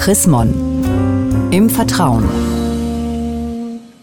Chris Mon. Im Vertrauen.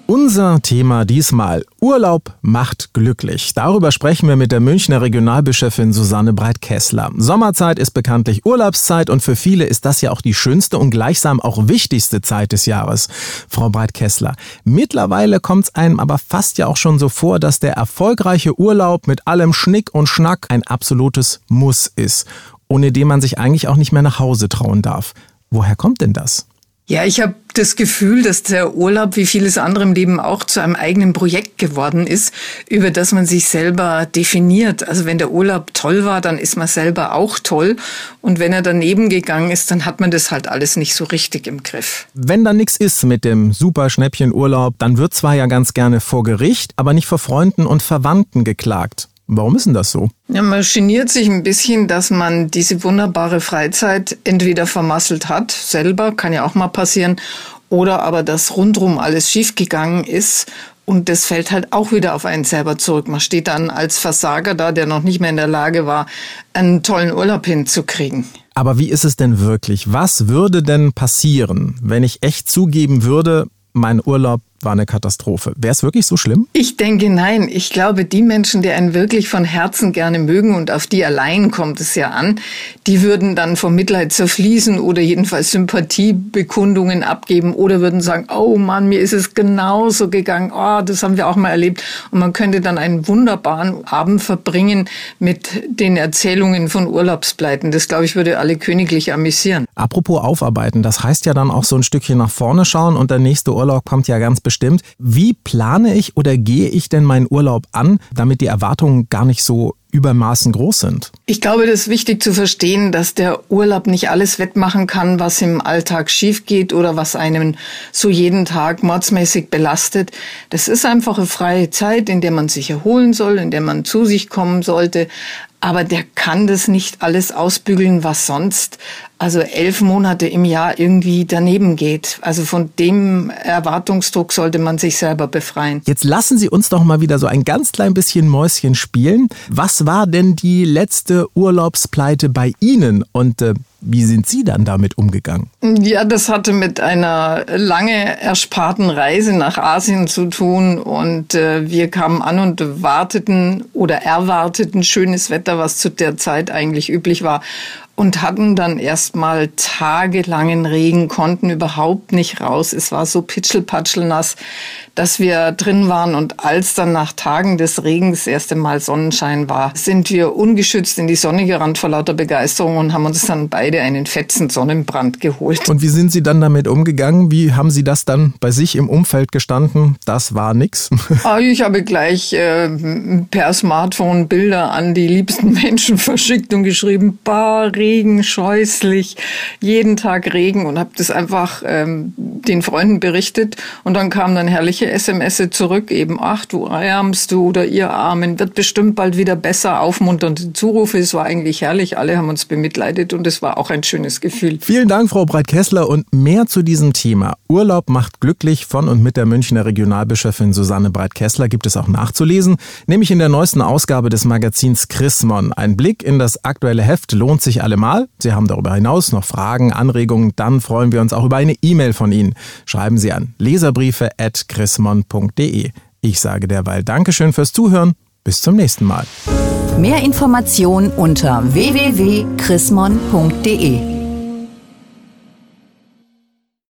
Unser Thema diesmal Urlaub macht glücklich. Darüber sprechen wir mit der Münchner Regionalbischöfin Susanne Breit-Kessler. Sommerzeit ist bekanntlich Urlaubszeit und für viele ist das ja auch die schönste und gleichsam auch wichtigste Zeit des Jahres. Frau Breit-Kessler, mittlerweile kommt es einem aber fast ja auch schon so vor, dass der erfolgreiche Urlaub mit allem Schnick und Schnack ein absolutes Muss ist, ohne dem man sich eigentlich auch nicht mehr nach Hause trauen darf. Woher kommt denn das? Ja, ich habe das Gefühl, dass der Urlaub wie vieles andere im Leben auch zu einem eigenen Projekt geworden ist, über das man sich selber definiert. Also wenn der Urlaub toll war, dann ist man selber auch toll. Und wenn er daneben gegangen ist, dann hat man das halt alles nicht so richtig im Griff. Wenn da nichts ist mit dem super Schnäppchenurlaub, dann wird zwar ja ganz gerne vor Gericht, aber nicht vor Freunden und Verwandten geklagt. Warum ist denn das so? Ja, man geniert sich ein bisschen, dass man diese wunderbare Freizeit entweder vermasselt hat, selber, kann ja auch mal passieren, oder aber dass rundrum alles schiefgegangen ist und das fällt halt auch wieder auf einen selber zurück. Man steht dann als Versager da, der noch nicht mehr in der Lage war, einen tollen Urlaub hinzukriegen. Aber wie ist es denn wirklich? Was würde denn passieren, wenn ich echt zugeben würde, mein Urlaub war eine Katastrophe. Wäre es wirklich so schlimm? Ich denke nein. Ich glaube, die Menschen, die einen wirklich von Herzen gerne mögen und auf die allein kommt es ja an, die würden dann vom Mitleid zerfließen oder jedenfalls Sympathiebekundungen abgeben oder würden sagen, oh Mann, mir ist es genauso gegangen. Oh, das haben wir auch mal erlebt. Und man könnte dann einen wunderbaren Abend verbringen mit den Erzählungen von Urlaubspleiten. Das, glaube ich, würde alle königlich amüsieren. Apropos aufarbeiten, das heißt ja dann auch so ein Stückchen nach vorne schauen und der nächste Urlaub kommt ja ganz bestimmt. Wie plane ich oder gehe ich denn meinen Urlaub an, damit die Erwartungen gar nicht so übermaßen groß sind. Ich glaube, das ist wichtig zu verstehen, dass der Urlaub nicht alles wettmachen kann, was im Alltag schief geht oder was einen so jeden Tag mordsmäßig belastet. Das ist einfach eine freie Zeit, in der man sich erholen soll, in der man zu sich kommen sollte. Aber der kann das nicht alles ausbügeln, was sonst also elf Monate im Jahr irgendwie daneben geht. Also von dem Erwartungsdruck sollte man sich selber befreien. Jetzt lassen Sie uns doch mal wieder so ein ganz klein bisschen Mäuschen spielen. Was war denn die letzte Urlaubspleite bei Ihnen und äh, wie sind Sie dann damit umgegangen? Ja, das hatte mit einer lange ersparten Reise nach Asien zu tun und äh, wir kamen an und warteten oder erwarteten schönes Wetter, was zu der Zeit eigentlich üblich war und hatten dann erstmal tagelangen Regen, konnten überhaupt nicht raus. Es war so pitschelpatschelnass, dass wir drin waren und als dann nach Tagen des Regens das erste Mal Sonnenschein war, sind wir ungeschützt in die Sonne gerannt vor lauter Begeisterung und haben uns dann beide einen fetzen Sonnenbrand geholt. Und wie sind Sie dann damit umgegangen? Wie haben Sie das dann bei sich im Umfeld gestanden? Das war nix. Ah, ich habe gleich äh, per Smartphone Bilder an die liebsten Menschen verschickt und geschrieben, bah, Regen, scheußlich, jeden Tag Regen und habe das einfach ähm, den Freunden berichtet und dann kamen dann herrliche SMS zurück, eben, ach du Ärmst du oder ihr Armen, wird bestimmt bald wieder besser, aufmunternde Zurufe, es war eigentlich herrlich, alle haben uns bemitleidet und es war auch ein schönes Gefühl. Vielen Dank, Frau Breit-Kessler und mehr zu diesem Thema. Urlaub macht glücklich von und mit der Münchner Regionalbischöfin Susanne Breit-Kessler gibt es auch nachzulesen, nämlich in der neuesten Ausgabe des Magazins Chrismon. Ein Blick in das aktuelle Heft lohnt sich alle allemal. Sie haben darüber hinaus noch Fragen, Anregungen, dann freuen wir uns auch über eine E-Mail von Ihnen. Schreiben Sie an leserbriefe.chrismon.de. Ich sage derweil Dankeschön fürs Zuhören. Bis zum nächsten Mal. Mehr Informationen unter www.chrismon.de